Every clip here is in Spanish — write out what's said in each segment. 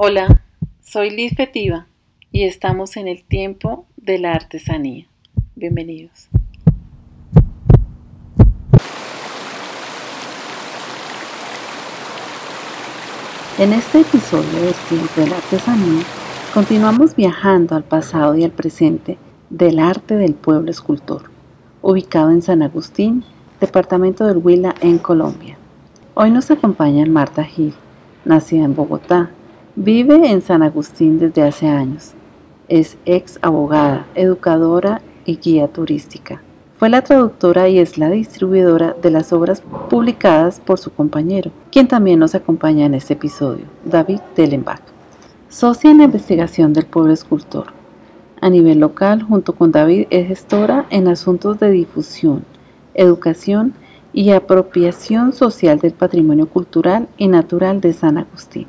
Hola, soy Liz Fetiva y estamos en el tiempo de la artesanía. Bienvenidos. En este episodio del tiempo de la artesanía, continuamos viajando al pasado y al presente del arte del pueblo escultor, ubicado en San Agustín, departamento del Huila, en Colombia. Hoy nos acompaña Marta Gil, nacida en Bogotá, vive en San Agustín desde hace años. Es ex abogada, educadora y guía turística. Fue la traductora y es la distribuidora de las obras publicadas por su compañero, quien también nos acompaña en este episodio, David Dellenbach. Socia en la investigación del pueblo escultor. A nivel local, junto con David, es gestora en asuntos de difusión, educación y apropiación social del patrimonio cultural y natural de San Agustín.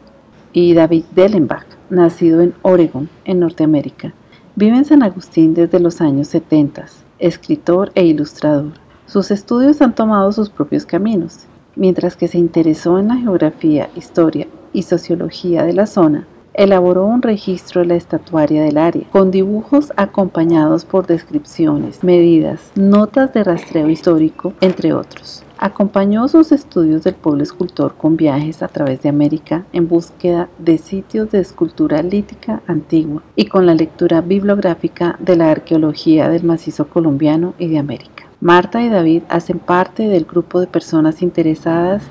Y David Dellenbach, nacido en Oregon, en Norteamérica, vive en San Agustín desde los años 70 escritor e ilustrador. Sus estudios han tomado sus propios caminos. Mientras que se interesó en la geografía, historia y sociología de la zona, elaboró un registro de la estatuaria del área, con dibujos acompañados por descripciones, medidas, notas de rastreo histórico, entre otros. Acompañó sus estudios del pueblo escultor con viajes a través de América en búsqueda de sitios de escultura lítica antigua y con la lectura bibliográfica de la arqueología del macizo colombiano y de América. Marta y David hacen parte del grupo de personas interesadas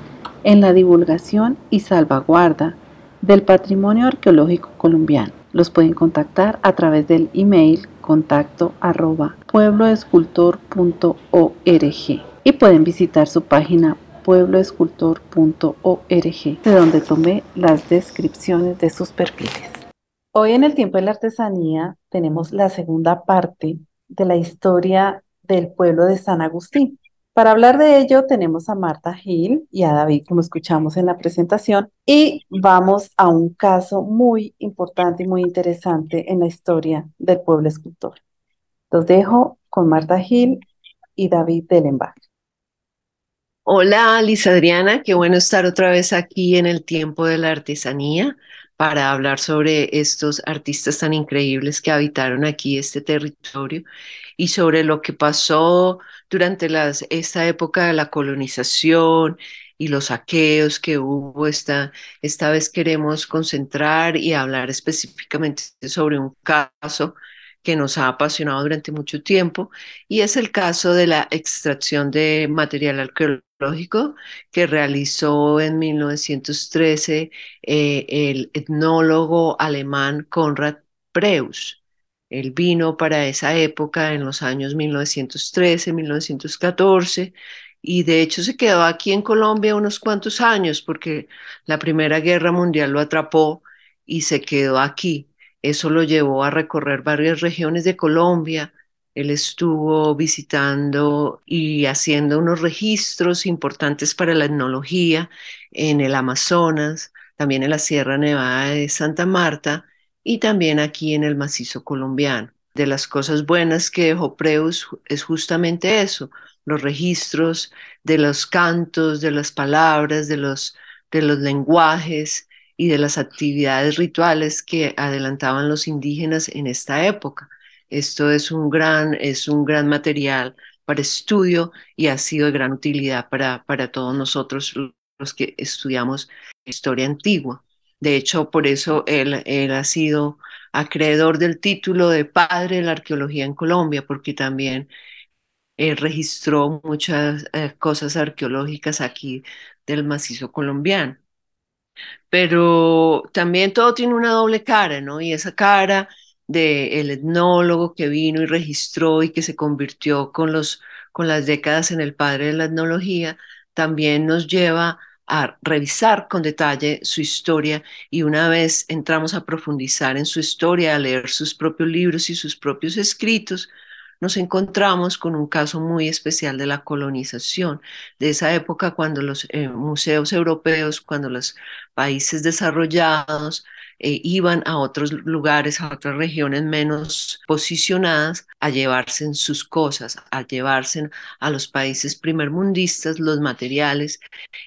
en la divulgación y salvaguarda del patrimonio arqueológico colombiano. Los pueden contactar a través del email contacto arroba puebloescultor.org y pueden visitar su página puebloescultor.org, de donde tomé las descripciones de sus perfiles. Hoy en el tiempo de la artesanía tenemos la segunda parte de la historia del pueblo de San Agustín. Para hablar de ello tenemos a Marta Gil y a David, como escuchamos en la presentación, y vamos a un caso muy importante y muy interesante en la historia del pueblo escultor. Los dejo con Marta Gil y David Dellenbach. Hola, Liz Adriana, qué bueno estar otra vez aquí en el tiempo de la artesanía para hablar sobre estos artistas tan increíbles que habitaron aquí este territorio y sobre lo que pasó durante esta época de la colonización y los saqueos que hubo. Esta, esta vez queremos concentrar y hablar específicamente sobre un caso que nos ha apasionado durante mucho tiempo y es el caso de la extracción de material arqueológico que realizó en 1913 eh, el etnólogo alemán Konrad Preus. Él vino para esa época en los años 1913, 1914 y de hecho se quedó aquí en Colombia unos cuantos años porque la Primera Guerra Mundial lo atrapó y se quedó aquí. Eso lo llevó a recorrer varias regiones de Colombia. Él estuvo visitando y haciendo unos registros importantes para la etnología en el Amazonas, también en la Sierra Nevada de Santa Marta y también aquí en el macizo colombiano. De las cosas buenas que dejó Preus es justamente eso, los registros de los cantos, de las palabras, de los, de los lenguajes y de las actividades rituales que adelantaban los indígenas en esta época. Esto es un gran, es un gran material para estudio y ha sido de gran utilidad para, para todos nosotros los que estudiamos historia antigua. De hecho, por eso él, él ha sido acreedor del título de padre de la arqueología en Colombia, porque también él registró muchas eh, cosas arqueológicas aquí del macizo colombiano pero también todo tiene una doble cara, ¿no? Y esa cara del etnólogo que vino y registró y que se convirtió con, los, con las décadas en el padre de la etnología, también nos lleva a revisar con detalle su historia y una vez entramos a profundizar en su historia, a leer sus propios libros y sus propios escritos, nos encontramos con un caso muy especial de la colonización, de esa época cuando los eh, museos europeos, cuando los países desarrollados eh, iban a otros lugares, a otras regiones menos posicionadas, a llevarse sus cosas, a llevarse a los países primermundistas los materiales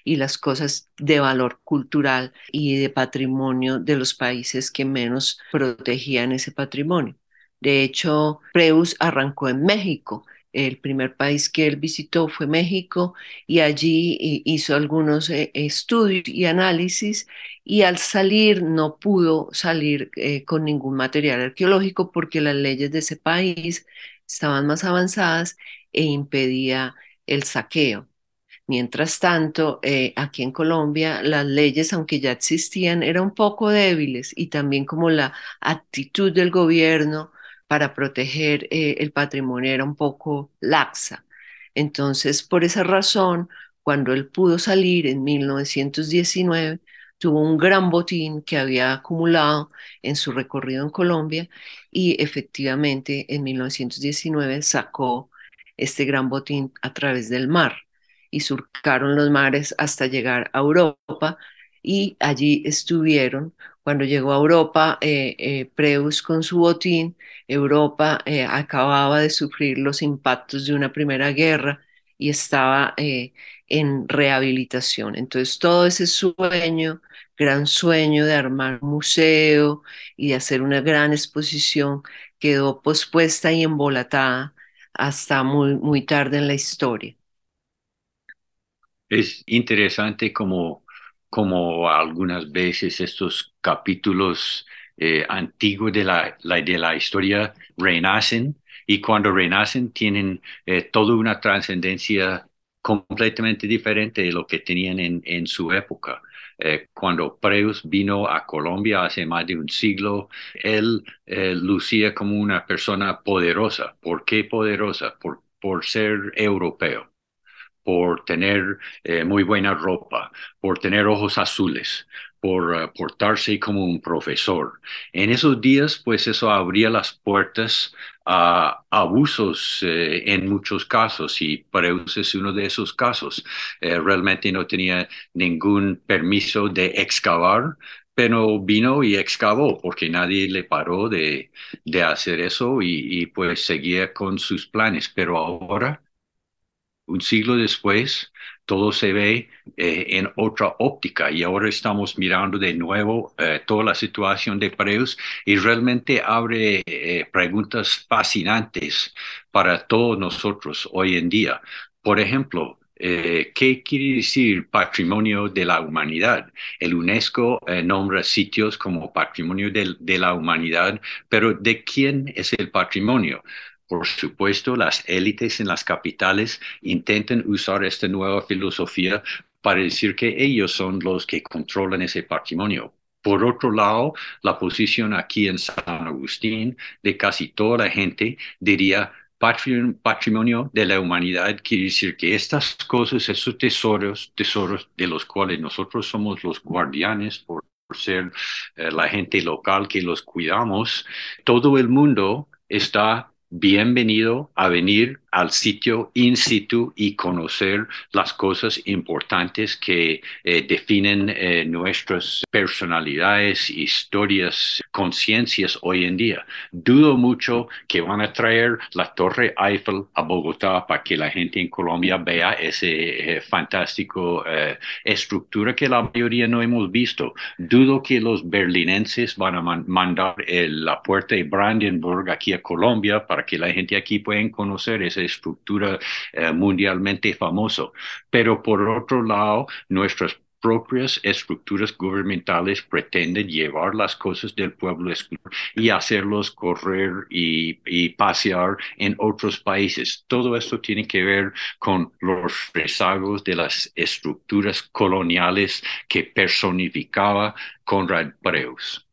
y las cosas de valor cultural y de patrimonio de los países que menos protegían ese patrimonio. De hecho, Preus arrancó en México el primer país que él visitó fue México y allí hizo algunos eh, estudios y análisis y al salir no pudo salir eh, con ningún material arqueológico porque las leyes de ese país estaban más avanzadas e impedía el saqueo. Mientras tanto, eh, aquí en Colombia las leyes, aunque ya existían, eran un poco débiles y también como la actitud del gobierno para proteger eh, el patrimonio era un poco laxa. Entonces, por esa razón, cuando él pudo salir en 1919, tuvo un gran botín que había acumulado en su recorrido en Colombia y efectivamente en 1919 sacó este gran botín a través del mar y surcaron los mares hasta llegar a Europa y allí estuvieron cuando llegó a Europa, eh, eh, con su botín, Europa eh, acababa de sufrir los impactos de una primera guerra y estaba en rehabilitación. Entonces todo ese sueño, gran sueño de armar museo y de hacer una gran exposición, quedó pospuesta y embolatada hasta muy, muy tarde en la historia. Es interesante como como algunas veces estos capítulos eh, antiguos de la, de la historia renacen y cuando renacen tienen eh, toda una trascendencia completamente diferente de lo que tenían en, en su época. Eh, cuando Preus vino a Colombia hace más de un siglo, él lucía como una persona poderosa. ¿Por qué poderosa? Por, por ser europeo por tener eh, muy buena ropa, por tener ojos azules, por uh, portarse como un profesor. En esos días, pues eso abría las puertas a abusos eh, en muchos casos y Preus es uno de esos casos. Eh, realmente no tenía ningún permiso de excavar, pero vino y excavó porque nadie le paró de, de hacer eso y, y pues seguía con sus planes. Pero ahora un siglo después, todo se ve eh, en otra óptica y ahora estamos mirando de nuevo eh, toda la situación de Preus y realmente abre eh, preguntas fascinantes para todos nosotros hoy en día. Por ejemplo, ¿qué quiere decir patrimonio de la humanidad? El UNESCO nombra sitios como patrimonio de la humanidad, pero ¿de quién es el patrimonio? Por supuesto, las élites en las capitales intentan usar esta nueva filosofía para decir que ellos son los que controlan ese patrimonio. Por otro lado, la posición aquí en San Agustín de casi toda la gente diría patrimonio de la humanidad quiere decir que estas cosas, esos tesoros, tesoros de los cuales nosotros somos los guardianes por ser eh, la gente local que los cuidamos, todo el mundo está bienvenido a venir al sitio in situ y conocer las cosas importantes que eh, definen eh, nuestras personalidades, historias, conciencias hoy en día. Dudo mucho que van a traer la Torre Eiffel a Bogotá para que la gente en Colombia vea esa eh, fantástico estructura que la mayoría no hemos visto. Dudo que los berlinenses van a mandar la puerta de Brandenburg aquí a Colombia para que la gente aquí pueda conocer estructura eh, mundialmente famoso. Pero por otro lado, nuestras propias estructuras gubernamentales pretenden llevar las cosas del pueblo y hacerlos correr y, y, pasear en otros países. Todo esto tiene que ver con los rezagos de las estructuras coloniales que personificaba Conrad Breus.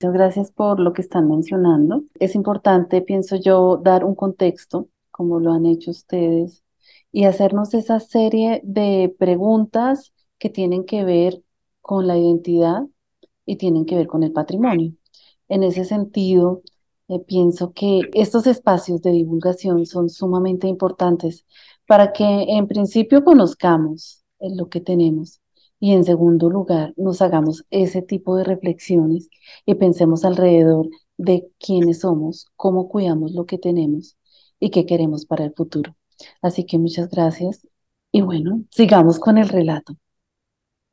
Muchas gracias por lo que están mencionando. Es importante, pienso yo, dar un contexto como lo han hecho ustedes, y hacernos esa serie de preguntas que tienen que ver con la identidad y tienen que ver con el patrimonio. En ese sentido, eh, pienso que estos espacios de divulgación son sumamente importantes para que en principio conozcamos lo que tenemos Y en segundo lugar, nos hagamos ese tipo de reflexiones y pensemos alrededor de quiénes somos, cómo cuidamos lo que tenemos y qué queremos para el futuro. Así que muchas gracias y bueno, sigamos con el relato.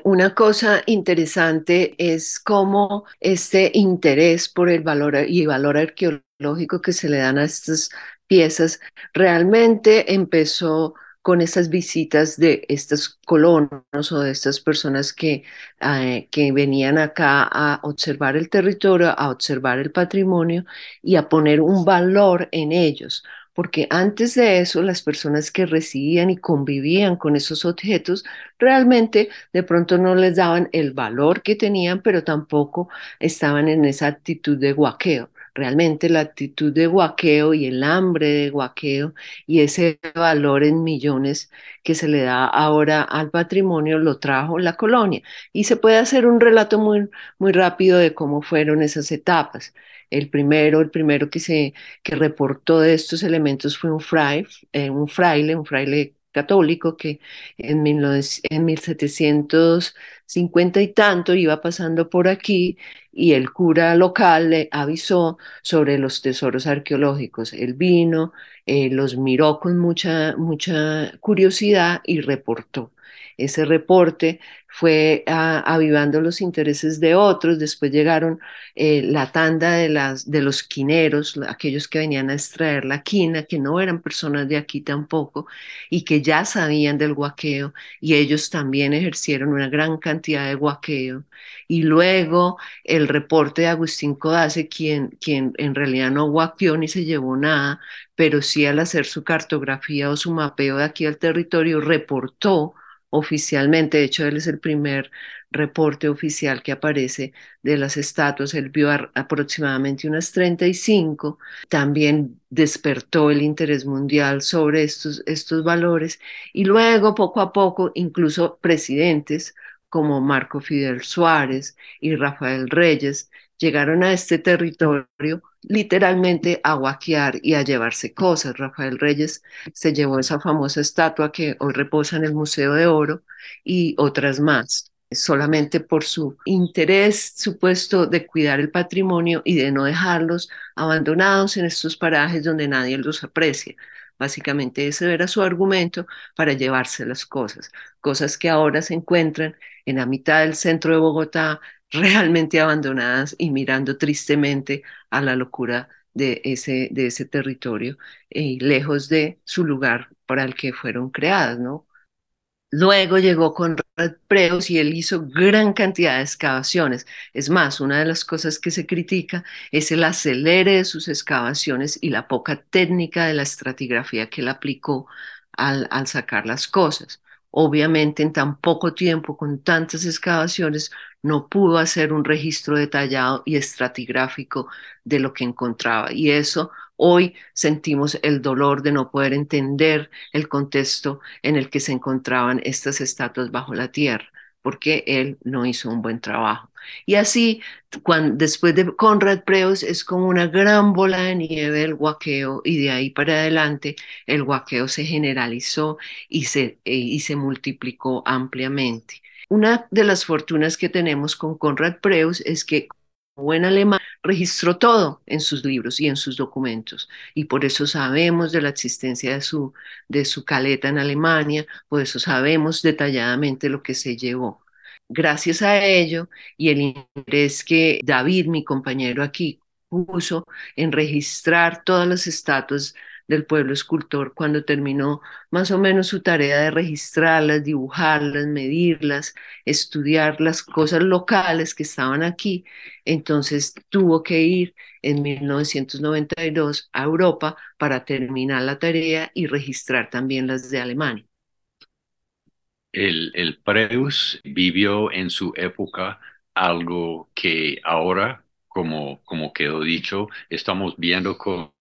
Una cosa interesante es cómo este interés por el valor y valor arqueológico que se le dan a estas piezas realmente empezó con esas visitas de estos colonos o de estas personas que, eh, que venían acá a observar el territorio, a observar el patrimonio y a poner un valor en ellos porque antes de eso las personas que residían y convivían con esos objetos realmente de pronto no les daban el valor que tenían, pero tampoco estaban en esa actitud de guaqueo. Realmente la actitud de guaqueo y el hambre de guaqueo y ese valor en millones que se le da ahora al patrimonio lo trajo la colonia. Y se puede hacer un relato muy, muy rápido de cómo fueron esas etapas. El primero, el primero que se que reportó de estos elementos fue un, fray, eh, un fraile, un fraile católico que en, en 1750 y tanto iba pasando por aquí y el cura local le avisó sobre los tesoros arqueológicos. Él vino, eh, los miró con mucha, mucha curiosidad y reportó. Ese reporte fue ah, avivando los intereses de otros, después llegaron eh, la tanda de, las, de los quineros, aquellos que venían a extraer la quina, que no eran personas de aquí tampoco, y que ya sabían del guaqueo, y ellos también ejercieron una gran cantidad de guaqueo. Y luego el reporte de Agustín Codase, quien, quien en realidad no guaqueó ni se llevó nada, pero sí al hacer su cartografía o su mapeo de aquí al territorio, reportó oficialmente, de hecho él es el primer reporte oficial que aparece de las estatuas, él vio aproximadamente unas 35, también despertó el interés mundial sobre estos, estos valores y luego poco a poco incluso presidentes como Marco Fidel Suárez y Rafael Reyes llegaron a este territorio literalmente a guaquear y a llevarse cosas. Rafael Reyes se llevó esa famosa estatua que hoy reposa en el Museo de Oro y otras más solamente por su interés supuesto de cuidar el patrimonio y de no dejarlos abandonados en estos parajes donde nadie los aprecia. Básicamente ese era su argumento para llevarse las cosas, cosas que ahora se encuentran en la mitad del centro de Bogotá, realmente abandonadas y mirando tristemente a la locura de ese, de ese territorio y lejos de su lugar para el que fueron creadas, ¿no? Luego llegó con Preus y él hizo gran cantidad de excavaciones. Es más, una de las cosas que se critica es el acelere de sus excavaciones y la poca técnica de la estratigrafía que él aplicó al, al sacar las cosas. Obviamente en tan poco tiempo, con tantas excavaciones, no pudo hacer un registro detallado y estratigráfico de lo que encontraba. Y eso hoy sentimos el dolor de no poder entender el contexto en el que se encontraban estas estatuas bajo la tierra, porque él no hizo un buen trabajo. Y así, cuando, después de Conrad Preus, es como una gran bola de nieve el guaqueo y de ahí para adelante el guaqueo se generalizó y se, eh, y se multiplicó ampliamente. Una de las fortunas que tenemos con Conrad Preus es que buen alemán registró todo en sus libros y en sus documentos y por eso sabemos de la existencia de su, de su caleta en Alemania, por eso sabemos detalladamente lo que se llevó. Gracias a ello y el interés que David, mi compañero aquí, puso en registrar todas las estatuas del pueblo escultor cuando terminó más o menos su tarea de registrarlas, dibujarlas, medirlas, estudiar las cosas locales que estaban aquí. Entonces tuvo que ir en 1992 a Europa para terminar la tarea y registrar también las de Alemania. El, el Preus vivió en su época algo que ahora, como, como quedó dicho, estamos viendo con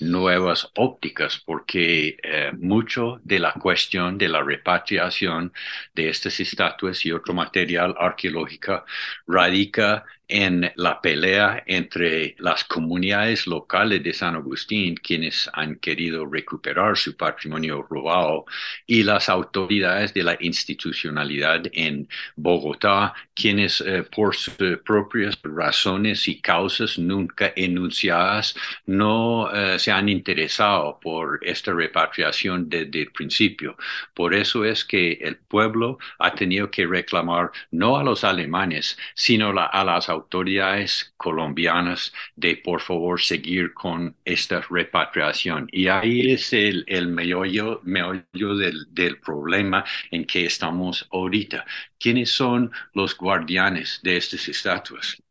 nuevas ópticas, porque eh, mucho de la cuestión de la repatriación de estas estatuas y otro material arqueológico radica en la pelea entre las comunidades locales de San Agustín, quienes han querido recuperar su patrimonio robado, y las autoridades de la institucionalidad en Bogotá, quienes eh, por sus propias razones y causas nunca enunciadas no eh, se han interesado por esta repatriación desde el principio. Por eso es que el pueblo ha tenido que reclamar no a los alemanes, sino a las autoridades colombianas de por favor seguir con esta repatriación. Y ahí es el, el meollo, meollo del, del problema en que estamos ahorita. ¿Quiénes son los guardianes de estas estatuas?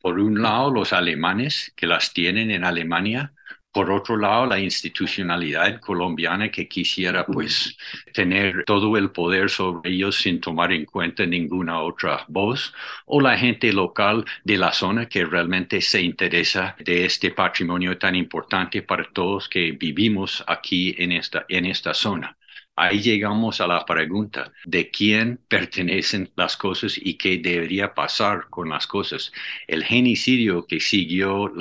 Por un lado, los alemanes que las tienen en Alemania, por otro lado, la institucionalidad colombiana que quisiera pues tener todo el poder sobre ellos sin tomar en cuenta ninguna otra voz, o la gente local de la zona que realmente se interesa de este patrimonio tan importante para todos que vivimos aquí en esta, en esta zona. Ahí llegamos a la pregunta de quién pertenecen las cosas y qué debería pasar con las cosas. El genocidio que siguió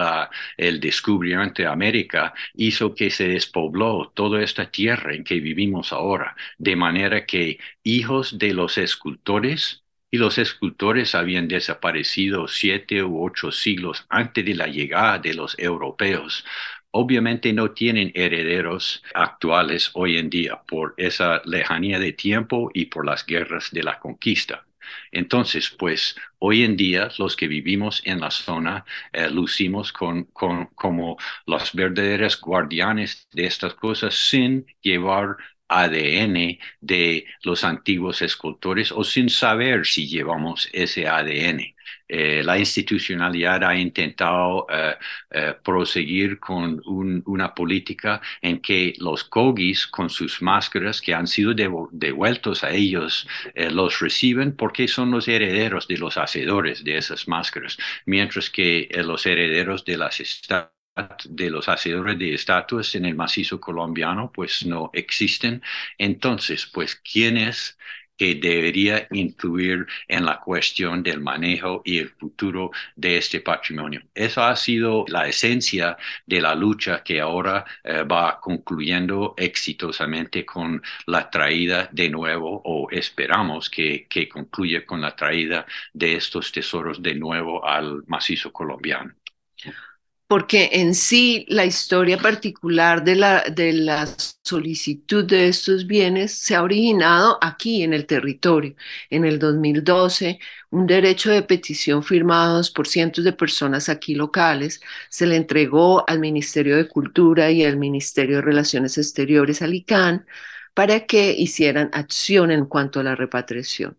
el descubrimiento de América hizo que se despobló toda esta tierra en que vivimos ahora, de manera que hijos de los escultores y los escultores habían desaparecido siete u ocho siglos antes de la llegada de los europeos obviamente no tienen herederos actuales hoy en día por esa lejanía de tiempo y por las guerras de la conquista. Entonces, pues hoy en día los que vivimos en la zona eh, lucimos con, como los verdaderos guardianes de estas cosas sin llevar ADN de los antiguos escultores o sin saber si llevamos ese ADN. Eh, la institucionalidad ha intentado eh, eh, proseguir con una política en que los cogis con sus máscaras que han sido devueltos a ellos los reciben porque son los herederos de los hacedores de esas máscaras, mientras que los herederos de las de los hacedores de estatuas en el macizo colombiano pues no existen. Entonces, pues, ¿quién es que debería influir en la cuestión del manejo y el futuro de este patrimonio. Eso ha sido la esencia de la lucha que ahora eh, va concluyendo exitosamente con la traída de nuevo, o esperamos que, que concluya con la traída de estos tesoros de nuevo al macizo colombiano porque en sí la historia particular de la, de la solicitud de estos bienes se ha originado aquí en el territorio. En el 2012, un derecho de petición firmado por cientos de personas aquí locales se le entregó al Ministerio de Cultura y al Ministerio de Relaciones Exteriores, al para que hicieran acción en cuanto a la repatriación.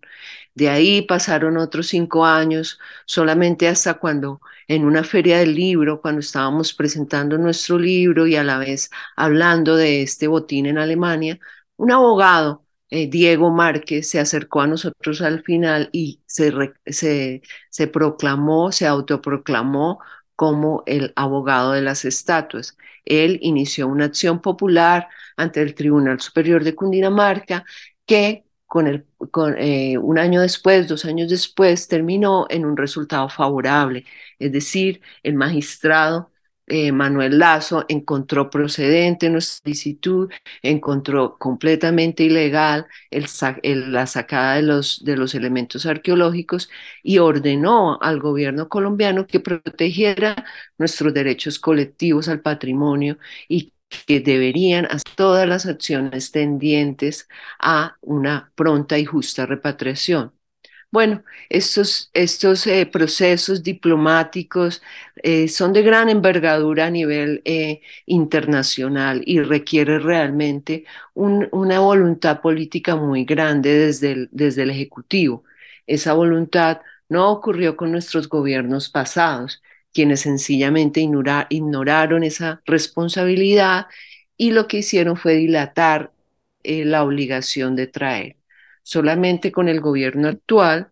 De ahí pasaron otros cinco años, solamente hasta cuando en una feria del libro, cuando estábamos presentando nuestro libro y a la vez hablando de este botín en Alemania, un abogado, eh, Diego Márquez, se acercó a nosotros al final y se, se, se proclamó, se autoproclamó como el abogado de las estatuas. Él inició una acción popular ante el Tribunal Superior de Cundinamarca que con el, con, eh, un año después, dos años después, terminó en un resultado favorable. Es decir, el magistrado eh, Manuel Lazo encontró procedente nuestra solicitud, encontró completamente ilegal la sacada de los, de los elementos arqueológicos y ordenó al gobierno colombiano que protegiera nuestros derechos colectivos al patrimonio y que deberían hacer todas las acciones tendientes a una pronta y justa repatriación. Bueno, estos, estos eh, procesos diplomáticos eh, son de gran envergadura a nivel eh, internacional y requiere realmente una voluntad política muy grande desde desde el Ejecutivo. Esa voluntad no ocurrió con nuestros gobiernos pasados quienes sencillamente ignoraron esa responsabilidad y lo que hicieron fue dilatar eh, la obligación de traer. Solamente con el gobierno actual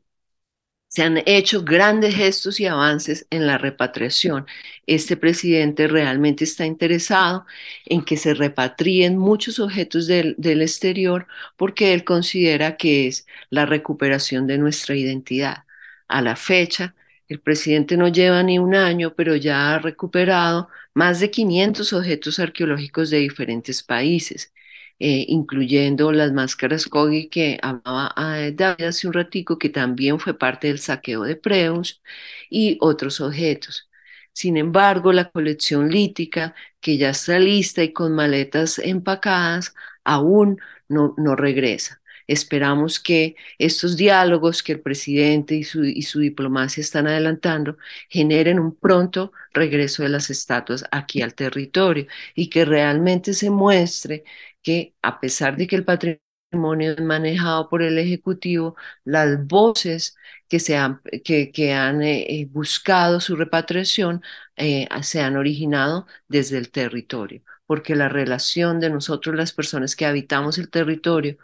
se han hecho grandes gestos y avances en la repatriación. Este presidente realmente está interesado en que se repatrien muchos objetos del, del, exterior porque él considera que es la recuperación de nuestra identidad. A la fecha, El presidente no lleva ni un año, pero ya ha recuperado más de 500 objetos arqueológicos de diferentes países, eh, incluyendo las máscaras Kogi que hablaba eh, David hace un ratico, que también fue parte del saqueo de Preus, y otros objetos. Sin embargo, la colección lítica, que ya está lista y con maletas empacadas, aún no regresa. Esperamos que estos diálogos que el presidente y su, y su diplomacia están adelantando generen un pronto regreso de las estatuas aquí al territorio y que realmente se muestre que a pesar de que el patrimonio es manejado por el Ejecutivo, las voces que, se han, que, que han eh, eh, buscado su repatriación eh, se han originado desde el territorio, porque la relación de nosotros, las personas que habitamos el territorio,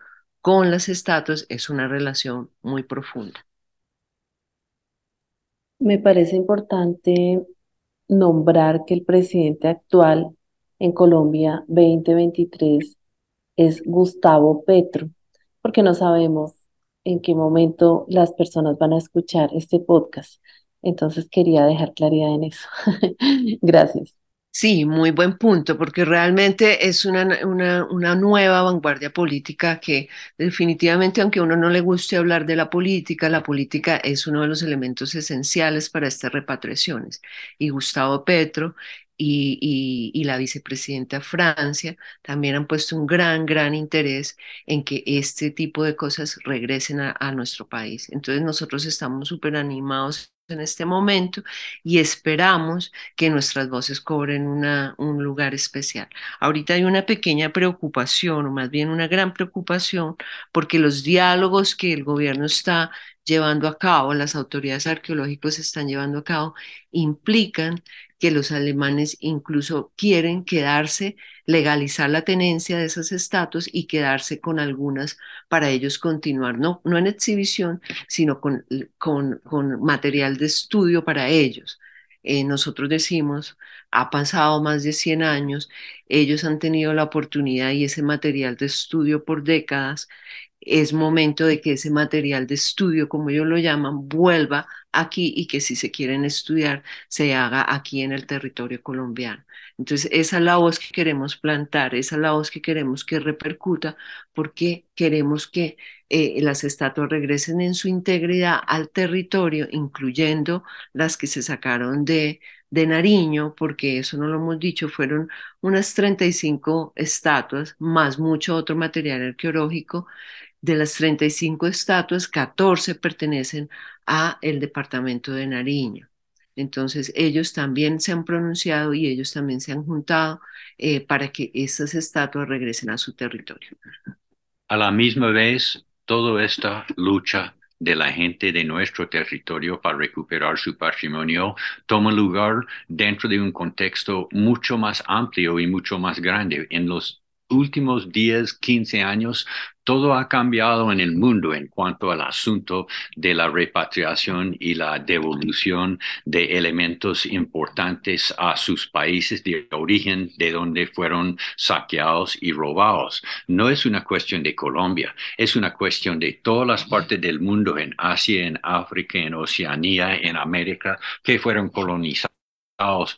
con las estatuas es una relación muy profunda. Me parece importante nombrar que el presidente actual en Colombia 2023 es Gustavo Petro, porque no sabemos en qué momento las personas van a escuchar este podcast. Entonces quería dejar claridad en eso. Gracias. Sí, muy buen punto, porque realmente es una, una, una, nueva vanguardia política que definitivamente, aunque a uno no le guste hablar de la política, la política es uno de los elementos esenciales para estas repatriaciones. Y Gustavo Petro y, y, la vicepresidenta Francia también han puesto un gran, gran interés en que este tipo de cosas regresen a, a nuestro país. Entonces nosotros estamos súper animados en este momento y esperamos que nuestras voces cobren una, un lugar especial. Ahorita hay una pequeña preocupación, o más bien una gran preocupación, porque los diálogos que el gobierno está llevando a cabo, las autoridades arqueológicas están llevando a cabo, implican que los alemanes incluso quieren quedarse, legalizar la tenencia de esas estatuas y quedarse con algunas para ellos continuar, no, no en exhibición, sino con, con, material de estudio para ellos. Eh, nosotros decimos, ha pasado más de 100 años, ellos han tenido la oportunidad y ese material de estudio por décadas es momento de que ese material de estudio, como ellos lo llaman, vuelva aquí y que si se quieren estudiar, se haga aquí en el territorio colombiano. Entonces, esa es la voz que queremos plantar, esa es la voz que queremos que repercuta, porque queremos que eh, las estatuas regresen en su integridad al territorio, incluyendo las que se sacaron de, de Nariño, porque eso no lo hemos dicho, fueron unas 35 estatuas, más mucho otro material arqueológico de las 35 estatuas, 14 pertenecen a el departamento de Nariño. Entonces, ellos también se han pronunciado y ellos también se han juntado eh, para que estas estatuas regresen a su territorio. A la misma vez, toda esta lucha de la gente de nuestro territorio para recuperar su patrimonio toma lugar dentro de un contexto mucho más amplio y mucho más grande. En los últimos 10, 15 años, todo ha cambiado en el mundo en cuanto al asunto de la repatriación y la devolución de elementos importantes a sus países de origen de donde fueron saqueados y robados. No es una cuestión de Colombia, es una cuestión de todas las partes del mundo, en Asia, en África, en Oceanía, en América, que fueron colonizados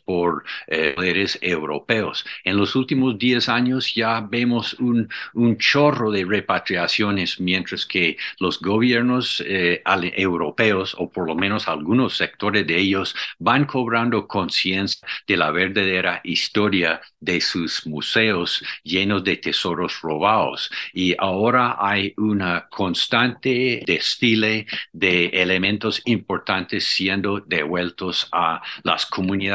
por eh, poderes europeos. En los últimos 10 años ya vemos un, un chorro de repatriaciones, mientras que los gobiernos eh, europeos, o por lo menos algunos sectores de ellos, van cobrando conciencia de la verdadera historia de sus museos llenos de tesoros robados. Y ahora hay una constante desfile de elementos importantes siendo devueltos a las comunidades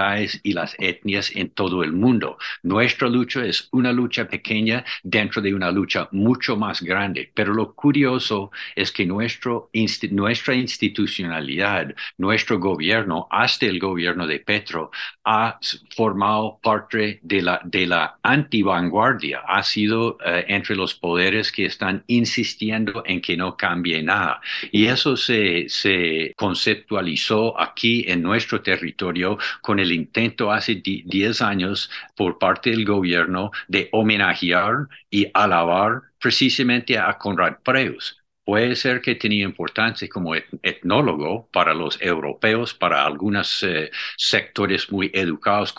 y las etnias en todo el mundo. Nuestra lucha es una lucha pequeña dentro de una lucha mucho más grande, pero lo curioso es que nuestro, nuestra institucionalidad, nuestro gobierno, hasta el gobierno de Petro, ha formado parte de la, de la antivanguardia, ha sido eh, entre los poderes que están insistiendo en que no cambie nada. Y eso se, se conceptualizó aquí en nuestro territorio con el intento hace 10 años por parte del gobierno de homenajear y alabar precisamente a Conrad Preus. Puede ser que tenía importancia como etnólogo para los europeos, para algunos eh, sectores muy educados.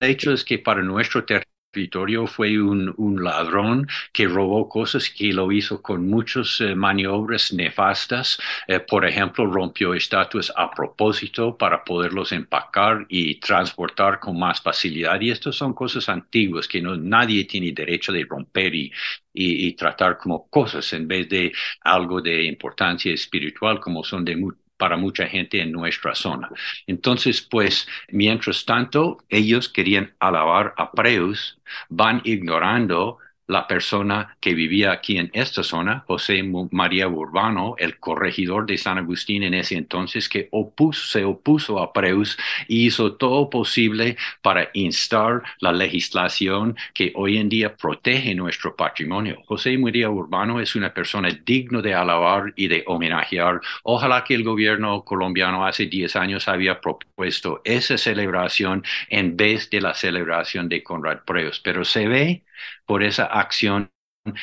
El hecho es que para nuestro territorio Vittorio fue un, ladrón que robó cosas que lo hizo con muchas eh, maniobras nefastas. Eh, por ejemplo, rompió estatuas a propósito para poderlos empacar y transportar con más facilidad. Y estas son cosas antiguas que nadie tiene derecho de romper y, tratar como cosas en vez de algo de importancia espiritual como son de para mucha gente en nuestra zona. Entonces, pues, mientras tanto, ellos querían alabar a Preus, van ignorando la persona que vivía aquí en esta zona, José María Urbano, el corregidor de San Agustín en ese entonces, que se opuso a Preus y hizo todo posible para instar la legislación que hoy en día protege nuestro patrimonio. José María Urbano es una persona digno de alabar y de homenajear. Ojalá que el gobierno colombiano hace 10 años había propuesto esa celebración en vez de la celebración de Conrad Preus, pero se ve por esa acción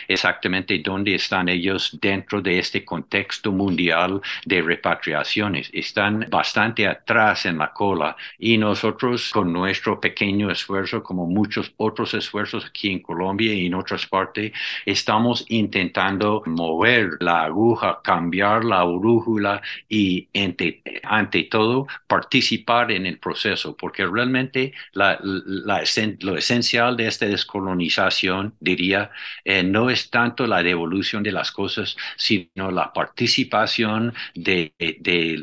exactamente dónde están ellos dentro de este contexto mundial de repatriaciones. Están bastante atrás en la cola y nosotros con nuestro pequeño esfuerzo, como muchos otros esfuerzos aquí en Colombia y en otras partes, estamos intentando mover la aguja, cambiar la brújula y ante, todo participar en el proceso, porque realmente la, lo esencial de esta descolonización, diría, en no es tanto la devolución de las cosas, sino la participación de,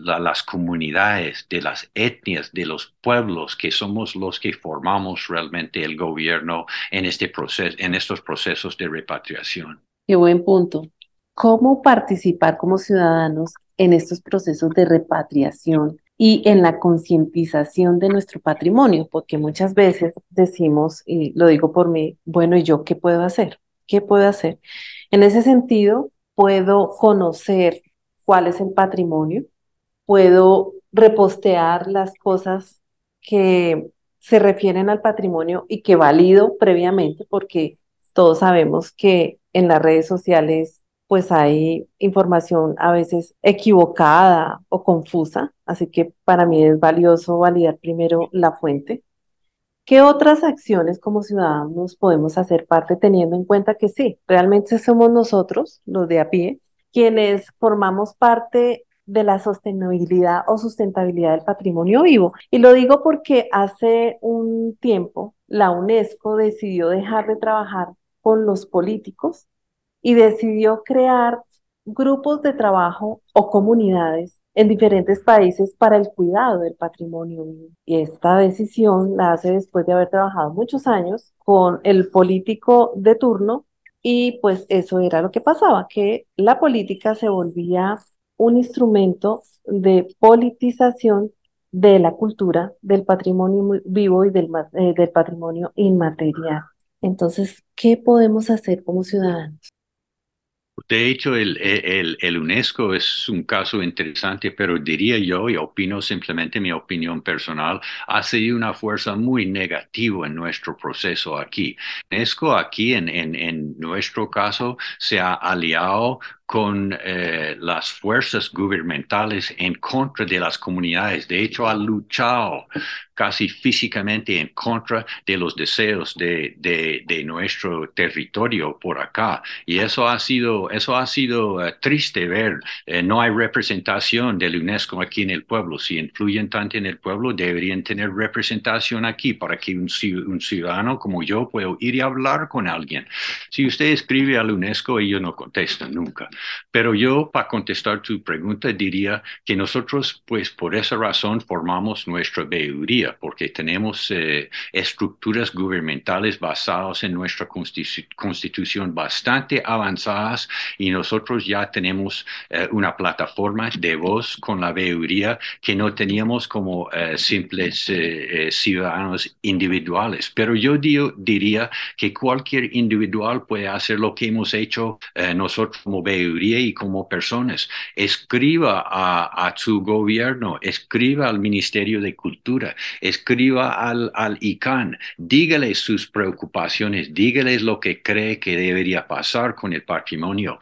las comunidades, de las etnias, de los pueblos, que somos los que formamos realmente el gobierno en, este proceso, en estos procesos de repatriación. Qué buen punto. ¿Cómo participar como ciudadanos en estos procesos de repatriación y en la concientización de nuestro patrimonio? Porque muchas veces decimos, y lo digo por mí, bueno, ¿y yo qué puedo hacer? ¿Qué puedo hacer? En ese sentido, puedo conocer cuál es el patrimonio, puedo repostear las cosas que se refieren al patrimonio y que valido previamente, porque todos sabemos que en las redes sociales pues hay información a veces equivocada o confusa, así que para mí es valioso validar primero la fuente. ¿Qué otras acciones como ciudadanos podemos hacer parte teniendo en cuenta que sí, realmente somos nosotros, los de a pie, quienes formamos parte de la sostenibilidad o sustentabilidad del patrimonio vivo? Y lo digo porque hace un tiempo la UNESCO decidió dejar de trabajar con los políticos y decidió crear grupos de trabajo o comunidades en diferentes países para el cuidado del patrimonio. Y esta decisión la hace después de haber trabajado muchos años con el político de turno y pues eso era lo que pasaba, que la política se volvía un instrumento de politización de la cultura, del patrimonio vivo y del, eh, del patrimonio inmaterial. Entonces, ¿qué podemos hacer como ciudadanos? De hecho, el, el, el, UNESCO es un caso interesante, pero diría yo, y opino simplemente mi opinión personal, ha sido una fuerza muy negativa en nuestro proceso aquí. UNESCO aquí, en, en, en nuestro caso, se ha aliado con eh, las fuerzas gubernamentales en contra de las comunidades. De hecho, ha luchado casi físicamente en contra de los deseos de, de, nuestro territorio por acá. Y eso ha sido, eso ha sido eh, triste ver. Eh, no hay representación del UNESCO aquí en el pueblo. Si influyen tanto en el pueblo, deberían tener representación aquí para que un, un ciudadano como yo pueda ir y hablar con alguien. Si usted escribe al UNESCO, ellos no contestan nunca. Pero yo, para contestar tu pregunta, diría que nosotros, pues por esa razón, formamos nuestra veeduría, porque tenemos eh, estructuras gubernamentales basadas en nuestra constitución bastante avanzadas y nosotros ya tenemos eh, una plataforma de voz con la veeduría que no teníamos como eh, simples ciudadanos individuales. Pero yo diría que cualquier individual puede hacer lo que hemos hecho nosotros como veeduría y como personas. Escriba a, su gobierno, escriba al Ministerio de Cultura, escriba al, al ICANN, dígale sus preocupaciones, dígales lo que cree que debería pasar con el patrimonio.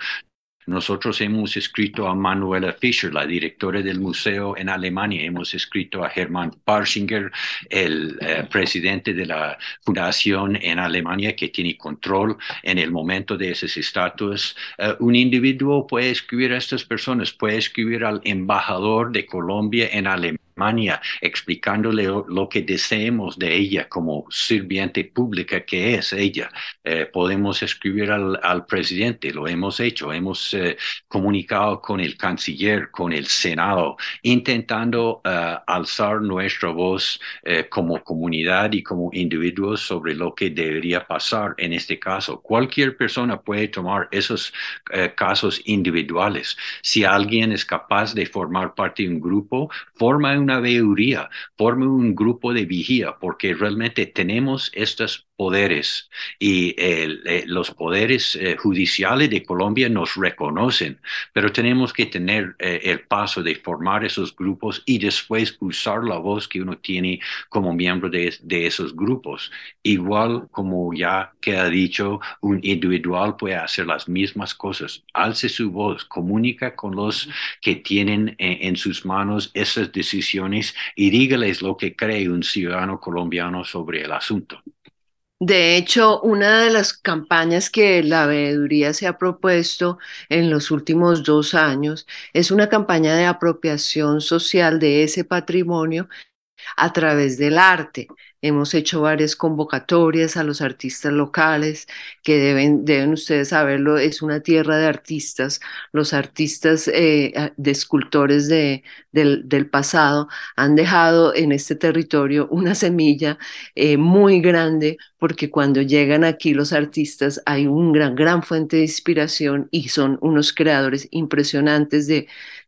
Nosotros hemos escrito a Manuela Fischer, la directora del museo en Alemania. Hemos escrito a Hermann Parschinger, el eh, presidente de la fundación en Alemania que tiene control en el momento de esas estatuas. Eh, un individuo puede escribir a estas personas, puede escribir al embajador de Colombia en Alemania explicándole lo, que deseemos de ella como sirviente pública que es ella. Eh, podemos escribir al, presidente, lo hemos hecho, hemos eh, comunicado con el canciller, con el Senado, intentando eh, alzar nuestra voz como comunidad y como individuos sobre lo que debería pasar en este caso. Cualquier persona puede tomar esos casos individuales. Si alguien es capaz de formar parte de un grupo, forma una veeduría, forme un grupo de vigía, porque realmente tenemos estos poderes y eh, los poderes eh, judiciales de Colombia nos reconocen, pero tenemos que tener eh, el paso de formar esos grupos y después usar la voz que uno tiene como miembro de, de esos grupos. Igual como ya queda dicho, un individual puede hacer las mismas cosas, alce su voz, comunica con los que tienen en sus manos esas decisiones y dígales lo que cree un ciudadano colombiano sobre el asunto. De hecho, una de las campañas que la veeduría se ha propuesto en los últimos dos años es una campaña de apropiación social de ese patrimonio a través del arte. Hemos hecho varias convocatorias a los artistas locales, que deben, deben ustedes saberlo, es una tierra de artistas. Los artistas eh, de escultores de, del, del, pasado han dejado en este territorio una semilla eh, muy grande, porque cuando llegan aquí los artistas hay una gran, gran fuente de inspiración y son unos creadores impresionantes de,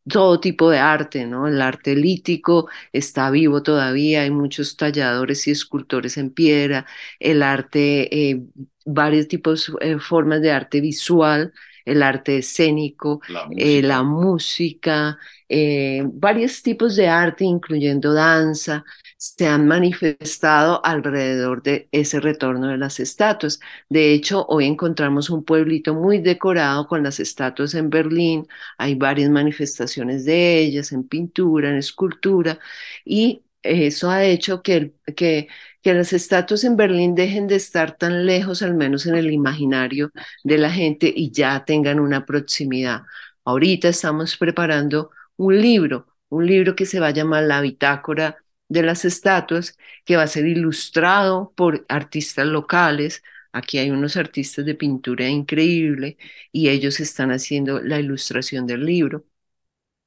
todo tipo de arte, ¿no? El arte lítico está vivo todavía, hay muchos talladores y escultores en piedra, el arte, eh, varios tipos, eh, formas de arte visual, el arte escénico, la música, eh, varios tipos de arte, incluyendo danza, se han manifestado alrededor de ese retorno de las estatuas. De hecho, hoy encontramos un pueblito muy decorado con las estatuas en Berlín. Hay varias manifestaciones de ellas en pintura, en escultura, y eso ha hecho que, que, las estatuas en Berlín dejen de estar tan lejos, al menos en el imaginario de la gente, y ya tengan una proximidad. Ahorita estamos preparando un libro, un libro que se va a llamar La Bitácora de las estatuas, que va a ser ilustrado por artistas locales. Aquí hay unos artistas de pintura increíble y ellos están haciendo la ilustración del libro.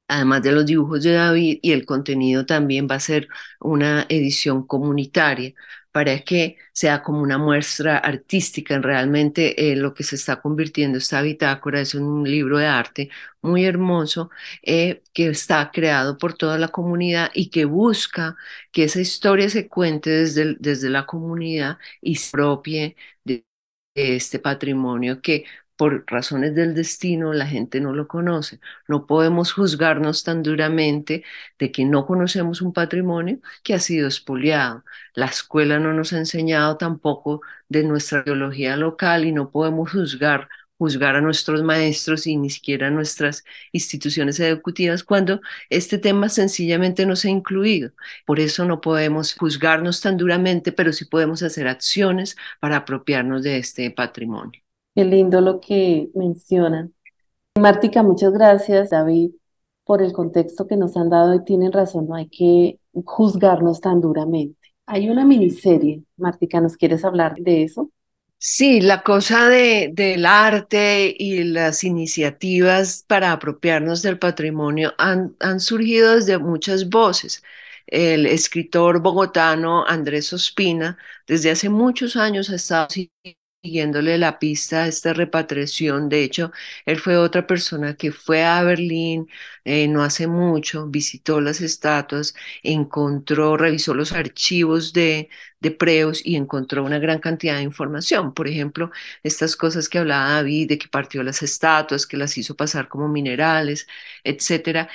Además de los dibujos de David y el contenido también va a ser una edición comunitaria para que sea como una muestra artística. Realmente eh, lo que se está convirtiendo esta bitácora es un libro de arte muy hermoso eh, que está creado por toda la comunidad y que busca que esa historia se cuente desde, desde la comunidad y se propie de este patrimonio que por razones del destino la gente no lo conoce. No podemos juzgarnos tan duramente de que no conocemos un patrimonio que ha sido expoliado. La escuela no nos ha enseñado tampoco de nuestra biología local y no podemos juzgar a nuestros maestros y ni siquiera a nuestras instituciones educativas cuando este tema sencillamente no se ha incluido. Por eso no podemos juzgarnos tan duramente, pero sí podemos hacer acciones para apropiarnos de este patrimonio. Qué lindo lo que mencionan. Mártica, muchas gracias, David, por el contexto que nos han dado y tienen razón, no hay que juzgarnos tan duramente. Hay una miniserie, Mártica, ¿nos quieres hablar de eso? Sí, la cosa de, del arte y las iniciativas para apropiarnos del patrimonio han, han surgido desde muchas voces. El escritor bogotano Andrés Ospina desde hace muchos años ha estado siguiéndole la pista a esta repatriación. De hecho, él fue otra persona que fue a Berlín eh, no hace mucho, visitó las estatuas, encontró, revisó los archivos de, de Preus y encontró una gran cantidad de información. Por ejemplo, estas cosas que hablaba David, de que partió las estatuas, que las hizo pasar como minerales, etcétera.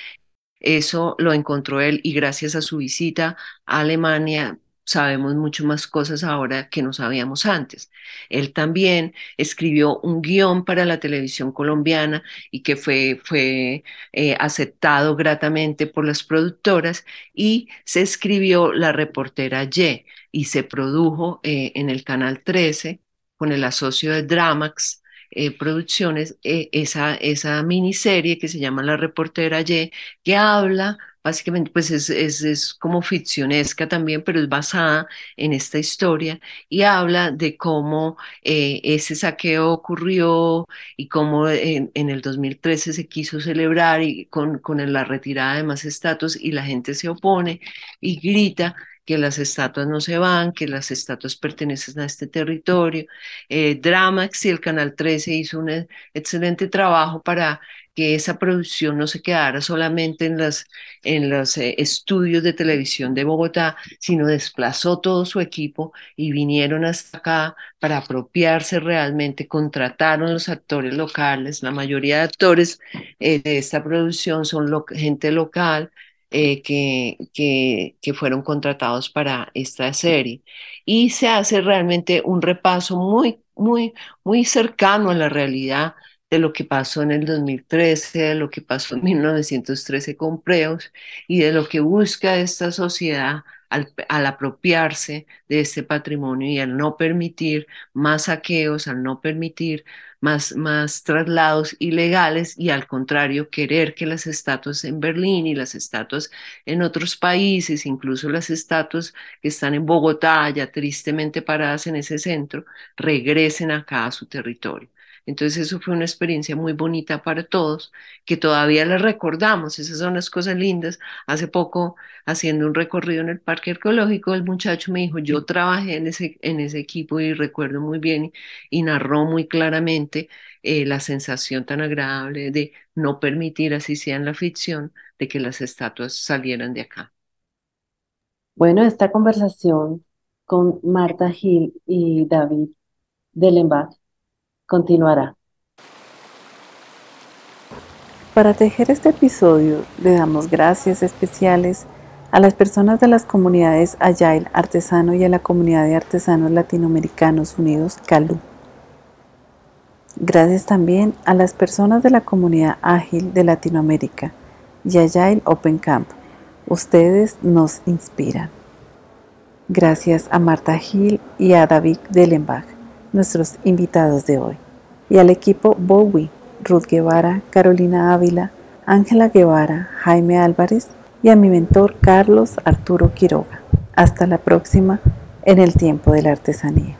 Eso lo encontró él y gracias a su visita a Alemania sabemos mucho más cosas ahora que no sabíamos antes. Él también escribió un guion para la televisión colombiana y que fue, fue eh, aceptado gratamente por las productoras y se escribió La reportera Y y se produjo eh, en el Canal 13 con el asocio de Dramax. Eh, producciones, esa, esa miniserie que se llama La reportera Y, que habla básicamente pues es, es, como ficcionesca también, pero es basada en esta historia y habla de cómo eh, ese saqueo ocurrió y cómo en, el 2013 se quiso celebrar y con, con la retirada de más estatuas y la gente se opone y grita que las estatuas no se van, que las estatuas pertenecen a este territorio. Eh, Dramax y el Canal 13 hizo un excelente trabajo para que esa producción no se quedara solamente en, las, en los eh, estudios de televisión de Bogotá, sino desplazó todo su equipo y vinieron hasta acá para apropiarse realmente, contrataron los actores locales, la mayoría de actores eh, de esta producción son gente local, eh, que, que, que, fueron contratados para esta serie. Y se hace realmente un repaso muy, muy, muy cercano a la realidad de lo que pasó en el 2013, de lo que pasó en 1913 con Preus y de lo que busca esta sociedad al, al, apropiarse de este patrimonio y al no permitir más saqueos, al no permitir más, más traslados ilegales y al contrario querer que las estatuas en Berlín y las estatuas en otros países, incluso las estatuas que están en Bogotá, ya tristemente paradas en ese centro, regresen acá a su territorio. Entonces eso fue una experiencia muy bonita para todos, que todavía la recordamos, esas son las cosas lindas. Hace poco, haciendo un recorrido en el parque arqueológico, el muchacho me dijo, yo trabajé en ese, en ese equipo y recuerdo muy bien y, narró muy claramente eh, la sensación tan agradable de no permitir, así sea en la ficción, de que las estatuas salieran de acá. Bueno, esta conversación con Marta Gil y David Dellenbach continuará. Para tejer este episodio le damos gracias especiales a las personas de las comunidades Agile Artesano y a la comunidad de artesanos latinoamericanos unidos CALU. Gracias también a las personas de la comunidad Ágil de Latinoamérica y Agile Open Camp. Ustedes nos inspiran. Gracias a Marta Gil y a David Dellenbach, nuestros invitados de hoy y al equipo Bowie, Ruth Guevara, Carolina Ávila, Ángela Guevara, Jaime Álvarez y a mi mentor Carlos Arturo Quiroga. Hasta la próxima en el tiempo de la artesanía.